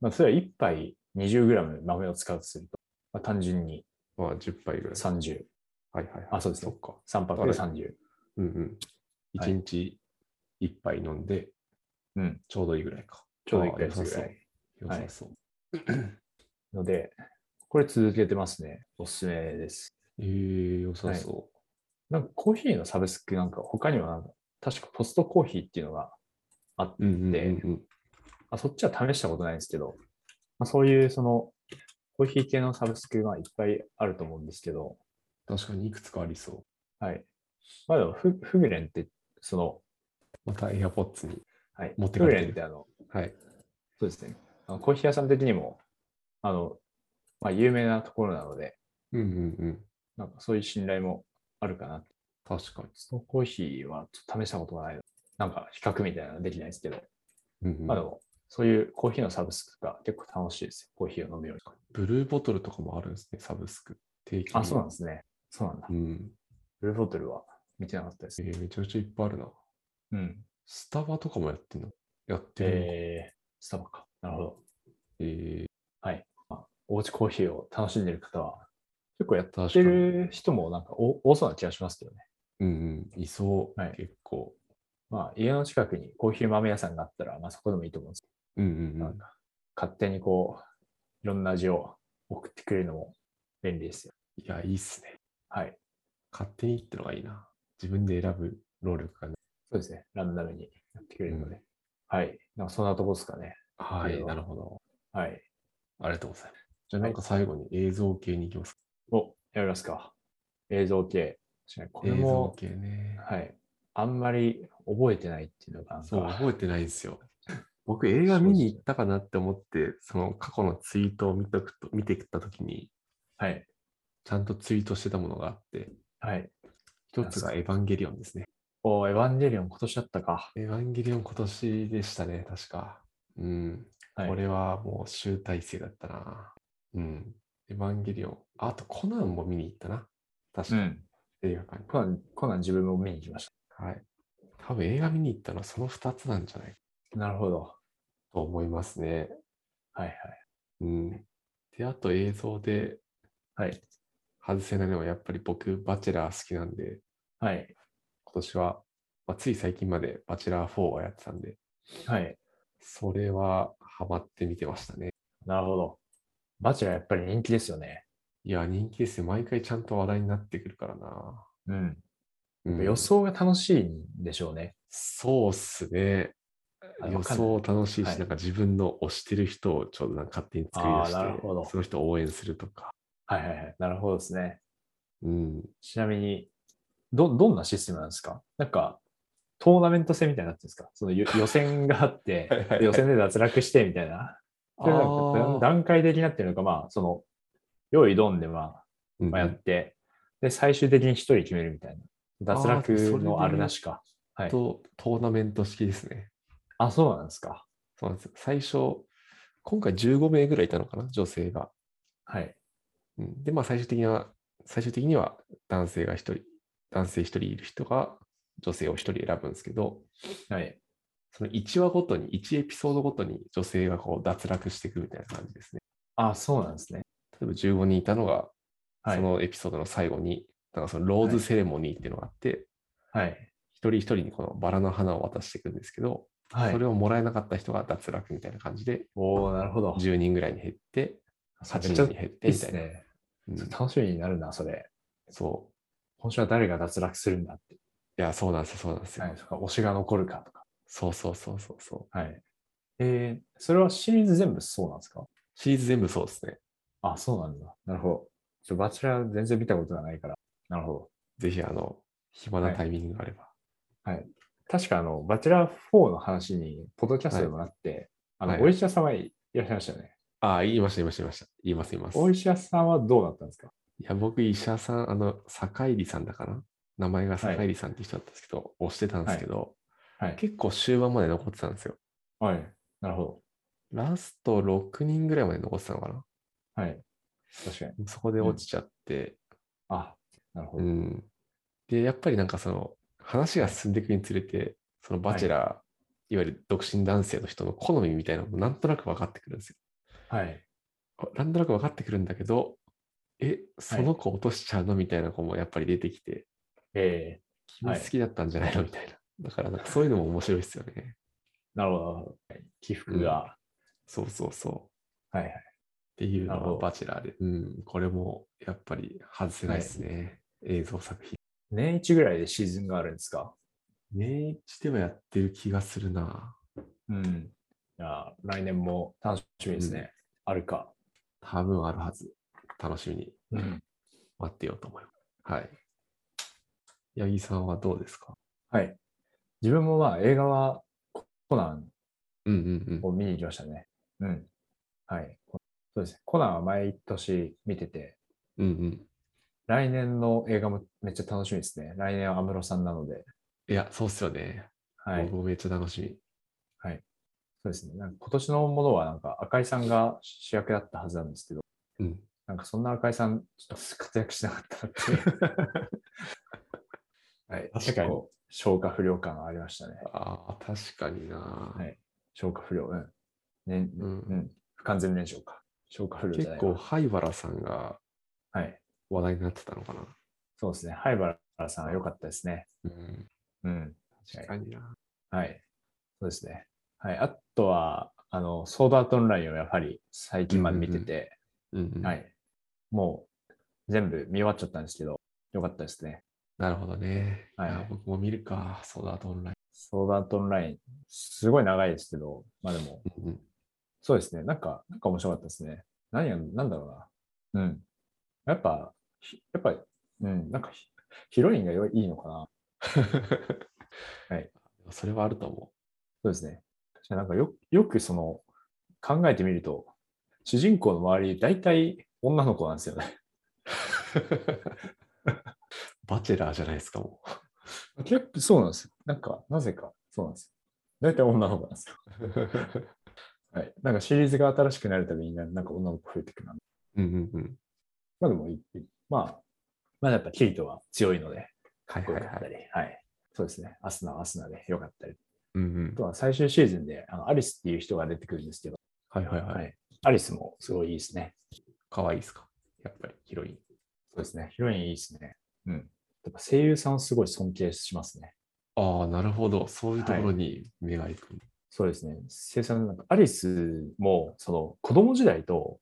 まあ、それは1杯 20g 豆を使うとすると、まあ、単純にまあ10杯ぐらい。30、はいはいはい。あそうですねそっか。3パックで30。うんうん。はい1日1杯飲んで、うん。ちょうどいいぐらいか。ちょうど1ああヶ月ぐらい。良さそう。ので、これ続けてますね。おすすめです。えー、良さそなんかコーヒーのサブスクなんか他にはなんか確かポストコーヒーっていうのがあって、う。うんうんうんうん。あそっちは試したことないんですけど、まあ、そういうそのコーヒー系のサブスクがいっぱいあると思うんですけど、確かにいくつかありそう。はい。まあでもフ、フグレンって、その、また AirPods に。はい。持ってフグかれてるレンってあの、はい。そうですね。あのコーヒー屋さん的にも、あの、まあ有名なところなので、うんうんうん。なんかそういう信頼もあるかな。確かに。ストコーヒーはちょっと試したことがないの。なんか比較みたいなのはできないですけど、うんうんまあでも、そういうコーヒーのサブスクが結構楽しいですよ。コーヒーを飲むように。ブルーボトルとかもあるんですね、サブスク。定期あ、そうなんですね。そうなんだう。ん。ブルーボトルは見てなかったです。えーめちゃくちゃいっぱいあるな。うん。スタバとかもやってんのやってるのか。えー、スタバか。なるほど。えーはい。まあ、おうちコーヒーを楽しんでる方は、結構やってる人もなんか多多そうな気がしますけどね。うんうん。いそう。はい結構。まあ、家の近くにコーヒー豆屋さんがあったら、まあそこでもいいと思うんですけうんうんん。なんか勝手にこう、いろんな味を送ってくれるのも便利ですよ。いや、いいっすね。はい。勝手にってのがいいな。自分で選ぶ労力がね。そうですね。ランダムにやってくれるので。はい。なんかそんなとこですかね。はい、なるほど。はい。ありがとうございます。じゃあなんか最後に映像系に行きますか。お、やりますか。映像系。これ映像も、系ね。はい。あんまり覚えてないっていうのがそう、覚えてないんですよ。僕、映画見に行ったかなって思って、その過去のツイートを見とくと見てきたときに、はい。ちゃんとツイートしてたものがあって、はい。一つがエヴァンゲリオンですね。お、エヴァンゲリオン今年だったか。エヴァンゲリオン今年でしたね、確か。うん。はい。これはもう集大成だったな。うん。エヴァンゲリオン。あと、コナンも見に行ったな。確か、うん。映画館に。コナン、コナン自分も見に行きましはい。多分映画見に行ったのはその2つなんじゃないた。なるほど。と思いますね。はいはい。うん。で、あと映像ではい。外せないのはやっぱり僕、バチェラー好きなんで、はい。今年は、まあ、つい最近までバチェラー4はやってたんで、はい。それはハマって見てましたね。なるほど。バチェラーやっぱり人気ですよね。いや、人気ですよ。毎回ちゃんと話題になってくるからな。うん。うん予想が楽しいんでしょうね。そうっすね。予想楽しいし、はいなんか自分の推してる人をちょうどなんか勝手に作り出しあーなるほどて、その人を応援するとか。はいはいはい。なるほどですね。うん。ちなみに、ど、どんなシステムなんですか？なんか、トーナメント戦みたいになってるんですか？その予 予選があってはいはいはいで予選で脱落してみたいな。段階的になってるのか、まあ、その、用意ドンで、まあ、うんまあ、やって、で、最終的に一人決めるみたいな。脱落のあるなしか。はい。と、トーナメント式ですね。あ、そうなんですか。そうなんですよ。最初、今回15名ぐらいいたのかな、女性が。はい。うん、で、まあ最終的には、最終的には男性が1人、男性1人いる人が女性を1人選ぶんですけど、はい。その1話ごとに、1エピソードごとに女性がこう脱落していくみたいな感じですね。あ、そうなんですね。例えば15人いたのが、はいそのエピソードの最後に、なんかそのローズセレモニーっていうのがあって、はい。一人一人にこのバラの花を渡していくんですけど、はいそれ。をもらえなかった人が脱落みたいな感じで、おー、なるほど。10人ぐらいに減って、8めっちゃ人に減ってみたいな。すね。うん楽しみになるな、それ。そう。今週は誰が脱落するんだって。いや、そうなんですよ、そうなんですよ。はい。推しが残るかとか。そうそうそうそうそう。はい。えー、それはシリーズ全部そうなんですか？シリーズ全部そうですね。あ、そうなんだ。なるほど。ちょバチェラー全然見たことがないから。なるほど。ぜひ、あの、暇なタイミングがあれば。はい。確か、あの、バチェラー4の話に、ポッドキャストでもなって、あの、はいお医者様いらっしゃいましたよね。ああ、言いました、言いました、言いました。言います、言います。お医者さんはどうだったんですか？いや、僕、医者さん、あの、坂入さんだかな？名前が坂入さんって人だったんですけど、押してたんですけど、はい。結構終盤まで残ってたんですよ。はい。なるほラスト6人ぐらいまで残ってたのかな？ど。はい。確かに。そこで落ちちゃって、あ、なるほど。うん。で、やっぱりなんかその、話が進んでいくにつれて、そのバチェラー、い、わゆる独身男性の人の好みみたいなのもなんとなく分かってくるんですよ。はい。なんとなく分かってくるんだけど、え、その子落としちゃうのみたいな子もやっぱり出てきて、え君好きだったんじゃないのみたいな。だからなんかそういうのも面白いですよね。ー、なるほど。起伏が、そうそうそう。はいはい。っていうのはなるほどバチェラーで。うん、これもやっぱり外せないですね。映像作品。年一ぐらいでシーズンがあるんですか？年一ではやってる気がするな。うん。いや、来年も楽しみですね。あるか。多分あるはず。楽しみにうん。待ってようと思います。はい。八木さんはどうですか？はい。自分もまあ映画はコナンうんうんうん。を見に行きましたね。うん。はい。そうですね。コナンは毎年見てて、うんうん。来年の映画もめっちゃ楽しみですね。来年は安室さんなので。いや、そうっすよね。はい僕。もめっちゃ楽しみ。はい。そうですね。なんか今年のものはなんか赤井さんが主役だったはずなんですけど、うん。なんかそんな赤井さん、ちょっと活躍しなかったなっていう。はい。確かに結構、消化不良感がありましたね。ああ、確かにな、はい消化不良。うん。ね、ううんん。不完全燃焼か。消化不良じゃない結構、わ灰原さんがはい。話題になってたのかな。そうですね。灰原さんは良かったですね。うん、うん。確かにな。はい。そうですね。はい。あとは、あの、ソードアートオンラインをやはり最近まで見てて、うんうんはい。もう全部見終わっちゃったんですけど、よかったですね。なるほどね。はいや僕も見るか、そうだとオンライソードアートオンライン、すごい長いですけど、まあでも、ン。うんうんそうですね。なんか、なんか面白かったですね。何が、なんだろうな。うん。やっぱ、ひやっぱ、うん、なんかヒ、ヒロインがよいいのかな。はい。それはあると思そうですね。じゃなんかよ、よくその、考えてみると、主人公の周り、大体女の子なんですよね。う。バチェラーじゃないですか、も結構そうなんですよ。なんか、なぜか、そうなんですよ。大体女の子なんですよ。う。はい。なんかシリーズが新しくなるたびにな、なんか女の子増えてくるな。うんうんうん。まあでもいい、まあ、まあやっぱキリトは強いので、はいはいはい。良かったり、はい。そうですね。アスナはアスナで良かったり。うんうんあとは最終シーズンで、あのアリスっていう人が出てくるんですけど、はいはいは。はいい。アリスもすごいいいですね。可愛いですか？やっぱり、ヒロイン。そうですね。ヒロインいいですね。うん。やっぱ声優さんをすごい尊敬しますね。ああ、なるほど。そういうところに目がいく。そうですね。声優さんなんか、アリスも、その子供時代と、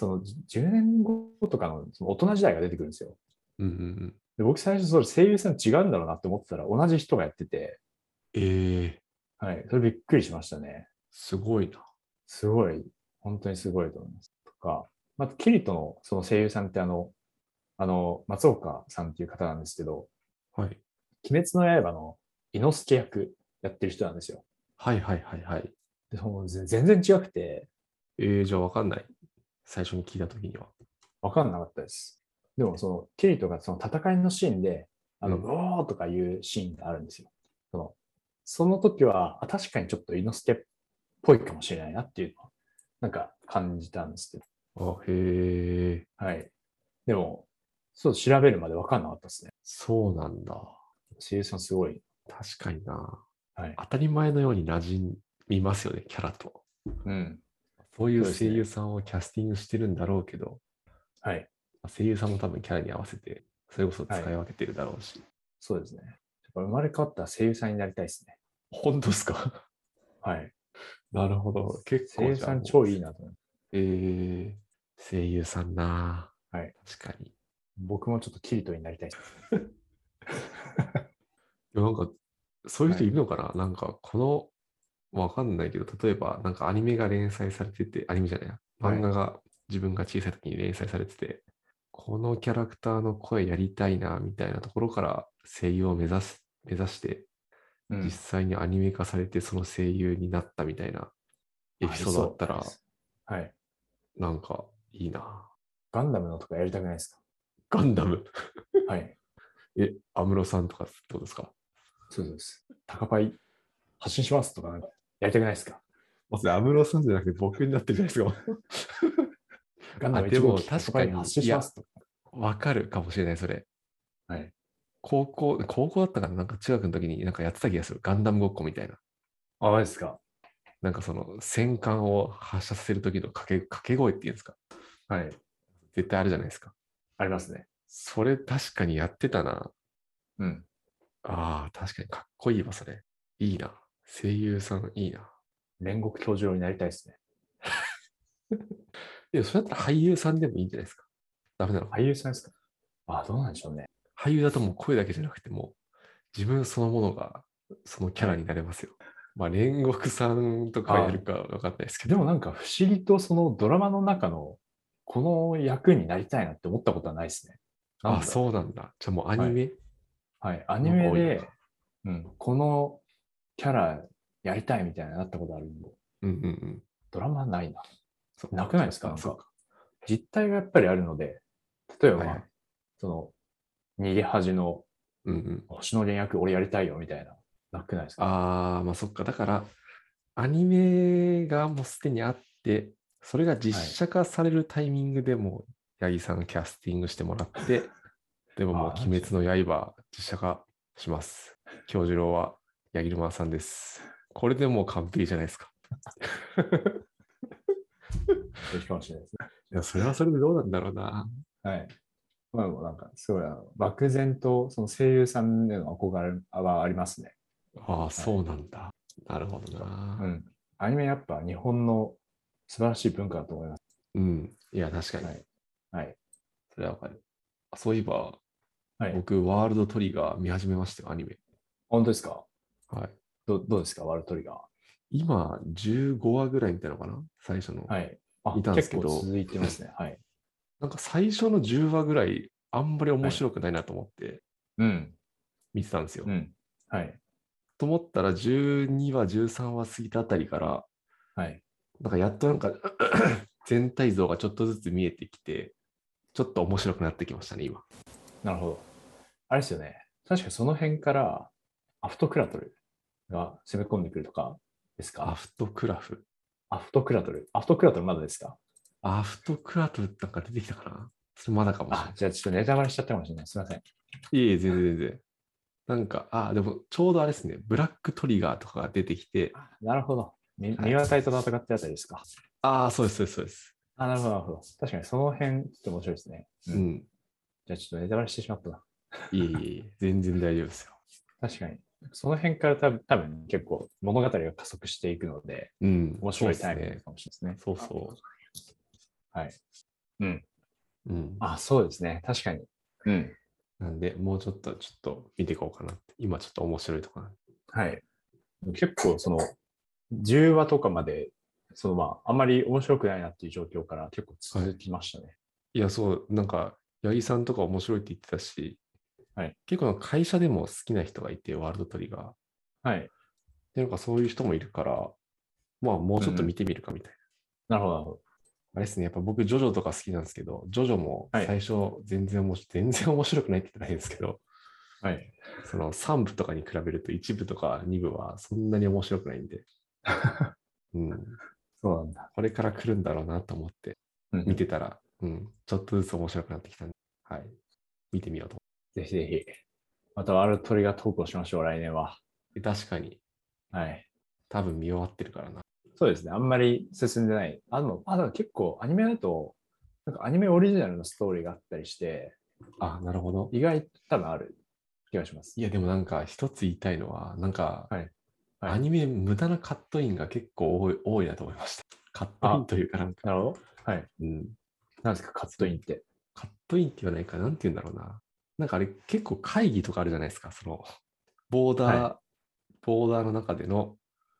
その10年後とかのその大人時代が出てくるんですよ。うんうんうん。で僕最初それ声優さん違うんだろうなって思ってたら同じ人がやってて、ええはい。それびっくりしましたね。すごいな。すごい、本当にすごいと思います。とか、またキリトのその声優さんってあの、あの、松岡さんっていう方なんですけど、はい。鬼滅の刃の伊之助役やってる人なんですよ。はいはいはいはい。でそのぜ全然違くて、ええじゃあわかんない。最初に聞いたときには。わかんなかったです。でも、その、キリトがその戦いのシーンで、あの、うんうおーとかいうシーンがあるんですよ。その、その時は、あ確かにちょっと伊之助っぽいかもしれないなっていうのを、なんか感じたんですけど。あ、へえ。はい。でも、そう、調べるまでわかんなかったですね。そうなんだ。声優さんすごい。確かにな。はい。当たり前のように馴染みますよね、キャラと。うん。そういう声優さんをキャスティングしてるんだろうけど、はい。声優さんも多分キャラに合わせて、それこそ使い分けてるだろうし。そうですね。やっぱ生まれ変わったら声優さんになりたいですね。本当ですか？はい。なるほど。結構声優さん超いいなと思います。えー、声優さんな。はい。確かに。僕もちょっとキリトになりたいです。でもなんか、そういう人いるのかな、なんか、この、わかんないけど、例えば、なんかアニメが連載されてて、アニメじゃない漫画が自分が小さい時に連載されてて、このキャラクターの声やりたいな、みたいなところから声優を目指す、目指して、うん実際にアニメ化されて、その声優になったみたいなエピソードあったらはい。なんかいいな。ガンダムのとかやりたくないですガンダム？かはい。え、安室さんとかってことですか？そうです。高パイ発信しますとかなんかやりたくないですか？まず安室さんじゃなくて僕になってるじゃないですか。でも1号機確かに発信しますとか。わかるかもしれない、それ。はい。高校、高校だったかな？なんか中学の時になんかやってた気がする。ガンダムごっこみたいな。あ、マジですか？なんかその戦艦を発射させる時の掛け掛け声っていうんですか？はい。絶対あるじゃないですか。ありますね。それ確かにやってたな。うん。ああ、確かにかっこいいわ、それ。いいな。声優さんいいな。煉獄教授郎になりたいですね。いや、それだったら俳優さんでもいいんじゃないですか。ダメなの俳優さんですか？あ、どうなんでしょうね。俳優だともう声だけじゃなくてもう自分そのものがそのキャラになれますよ。まあ煉獄さんとかやるかわかんないですけど。でもなんか不思議とそのドラマの中のこの役になりたいなって思ったことはないですね。あ、だそうなんだ。じゃあもうアニメ、はい。アニメでうん、このキャラやりたいみたいななったことあるんで、うんうんうん。ドラマないな。そうなくないですか？実態がやっぱりあるので、例えば、はいはいその、逃げ恥のうんうん。星野源役俺やりたいよみたいな、なくないですか？ああ、まあそっか。だから、アニメがもうすでにあって、それが実写化されるタイミングでも八木さんキャスティングしてもらって、でももう鬼滅の刃実写化します。京次郎は八木沼さんです。これでもう完璧じゃないですか。いいかもしれないですね。いや、それはそれでどうなんだろうな。はい。まあ、なんか、すごい、漠然と、その声優さんへの憧れはありますね。ああ、そうなんだ。なるほどうな。ん。アニメやっぱ日本の素晴らしい文化だと思います。うん。いや、確かに。はい。はい。それはわかる。あそういえば、はい。僕、ワールドトリガー見始めましたよ、アニメ。本当ですか？はい。どどうですか？ワールドトリガ今、15話ぐらいみたいなのかな？最初の。ー。はい。あ見たんですけど結構続いてますね。はい。なんか最初の10話ぐらい、あんまり面白くないなと思ってうん。見てたんですよ。うん。はい。と思ったら、12話、13話過ぎたあたりから、はい。なんかやっとなんか 全体像がちょっとずつ見えてきて、ちょっと面白くなってきましたね、今。なるほど。あれですよね。確かその辺から、アフトクラトルが攻め込んでくるとかですか？アフトクラフ。アフトクラトル。アフトクラトルまだですか？アフトクラフなんか出てきたかな？それまだかもしれないあ、。じゃあちょっとネタバレしちゃったかもしれない。すみません。いえいえ、全然全然。なんか、あ、でもちょうどあれですね、ブラックトリガーとかが出てきて、あなるほど。ミワタイと戦ってあたりですか？ああ、そうです、そうです、そうです。あ、なるほど、なるほど。確かにその辺、ちょっと面白いですね。ううんん。じゃあちょっとネタバレしてしまったな。いえいえ、全然大丈夫ですよ。確かに。その辺から多分多分結構物語が加速していくので、うん。面白い。タイミングかもしれないですね。そうそはい。うん。う。うん。あ、そうですね。確かに。うん。なんで、もうちょっと、ちょっと見ていこうかなって。今ちょっと面白いとこ。はい。結構その、10話とかまで、そのまあ、あんまり面白くないなっていう状況から結構続きましたね。いや、そう、なんか、八木さんとか面白いって言ってたし、はい結構会社でも好きな人がいて、ワールドトリガー。はい。で、なんかそういう人もいるから、まあもうちょっと見てみるかみたいな。なるほど、なるほど。あれですね、やっぱ僕、ジョジョとか好きなんですけど、ジョジョもはい最初全然面白い、全然面白くないって言ったら変ですけど、はい。その3部とかに比べると1部とか2部はそんなに面白くないんで、うん、そうなんだ。これから来るんだろうなと思ってうん見てたら、うん、ちょっとずつ面白くなってきたんで、はい、見てみようとぜひぜひ。またワールドトリガートークをしましょう、来年は。で確かに、はい。多分見終わってるからな。そうですね。あんまり進んでない。あの、あ、でも結構アニメだと、なんかアニメオリジナルのストーリーがあったりして、あ、なるほど。意外と多分ある気がします。いや、でもなんか一つ言いたいのは、なんか、はいはいアニメ無駄なカットインが結構多い多いなと思いました。カットインというかなんか、なるほど。はい。うん、なんですか、カットインって？カットインって言わないか、なんて言うんだろうな。なんかあれ結構会議とかあるじゃないですか。その、ボーダー、はボーダーの中での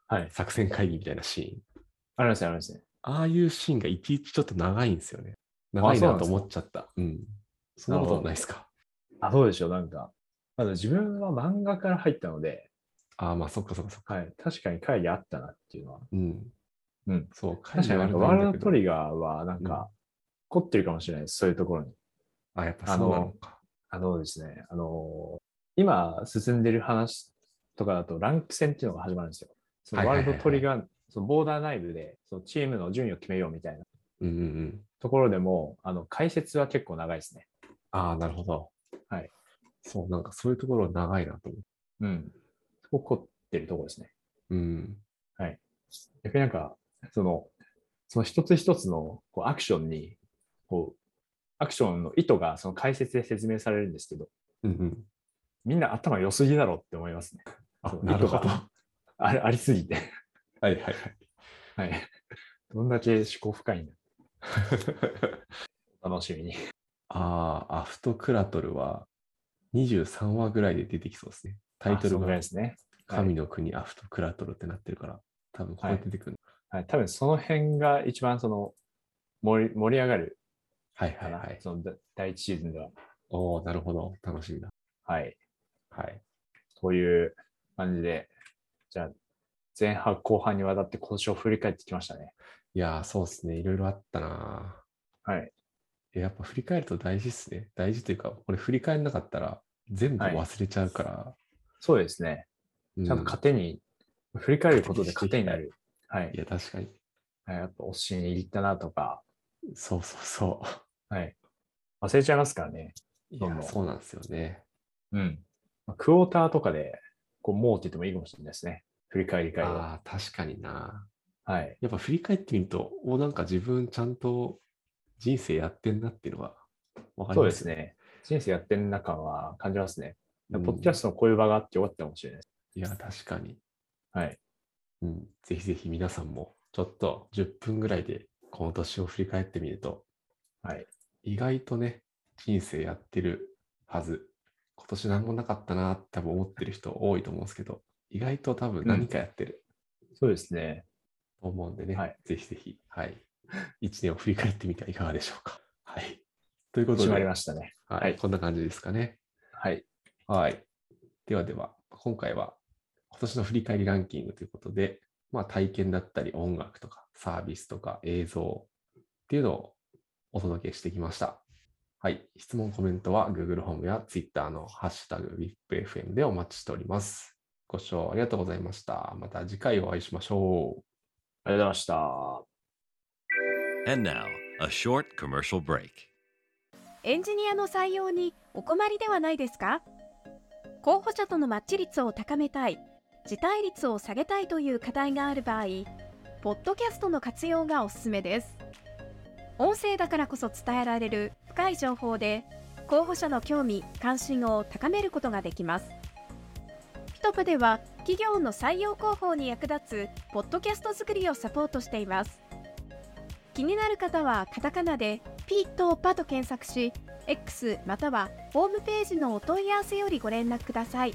はい。作戦会議みたいなシーン。ありますね、ありますね。ああいうシーンがいちいちちょっと長いんですよね。長いなと思っちゃった。うん。そんなことないですか。あ、そうでしょう、なんか。まだ自分は漫画から入ったので、ああ、まあそっかそっかそっか。はい。確かに会議あったなっていうのは。うん。うん。そう、会議はあるワールドトリガーはなんか、凝ってるかもしれないです、そういうところに。あ、やっぱそうなのか。あのですね、あの今進んでる話とかだとランク戦っていうのが始まるんですよ。そのワーはいはいはいはいルドトリガー、そのボーダー内部でそのチームの順位を決めようみたいなうんうんうん。ところでも、あの解説は結構長いですね。ああ、なるほど。はい。そう、なんかそういうところは長いなと思って。うん。そこ凝ってるところですね。うん。逆になんか、その、その一つ一つのこうアクションに、こう、アクションの意図がその解説で説明されるんですけど、うんうん。みんな頭良すぎだろって思いますね。あなるほど。あれありすぎて。はいはいはい。はい。どんだけ思考深いんだ。お楽しみに。ああ、アフトクラトルは23話ぐらいで出てきそうですね。タイトルがですね。神の国アフトクラトルってなってるから、多分これ出てくる。はい。多分その辺が一番その盛り盛り上がるはい。はいはい。そのだ第一シーズンでは。おおなるほど。楽しみだ。はい。はい。という感じで、じゃあ前半後半にわたって今年を振り返ってきましたね。いやー、そうですね。いろいろあったなはい。ーやっぱ振り返ると大事っすね。大事というか、これ振り返んなかったら全部はい忘れちゃうから。そうですね。うちゃんと糧に、振り返ることで糧になる。はいい。や、確かに。はいやっぱ推しに入ったなとか、そうそうそう。はい。忘れちゃいますからね。いやそうなんですよね。うん。まあクォーターとかで、こう、もうって言ってもいいかもしれないですね。振り返り会を。ああ、確かにな。はい。やっぱ振り返ってみると、おなんか自分ちゃんと人生やってんなっていうのがわかりそうまですね。人生やってる中は感じますね。うんポッドキャストのこういう場があってよかったかもしれないです。いや、確かに。はい。うん。ぜひぜひ皆さんも、ちょっと10分ぐらいでこの年を振り返ってみると、はい。意外とね、人生やってるはず。今年何もなかったなって多分思ってる人多いと思うんですけど、意外と多分何かやってるそうですね。と思うんでね、はいぜひぜひ、はい。一年を振り返ってみてはいかがでしょうか。はい。ということで、決まりましたね。はい、はいこんな感じですかね。はい。はい。ではでは、今回は今年の振り返りランキングということで、まあ体験だったり音楽とかサービスとか映像っていうのをお届けしてきました。はい。質問、コメントは Google ホームや Twitter のハッシュタグ WIPFM でお待ちしております。ご視聴ありがとうございました。また次回お会いしましょう。ありがとうございました。And now, a short commercial break. エンジニアの採用にお困りではないですか？候補者とのマッチ率を高めたい、辞退率を下げたいという課題がある場合、ポッドキャストの活用がおすすめです。音声だからこそ伝えられる深い情報で、候補者の興味・関心を高めることができます。ピトプでは企業の採用広報に役立つポッドキャスト作りをサポートしています。気になる方はカタカナでピーとパと検索し、X またはホームページのお問い合わせよりご連絡ください。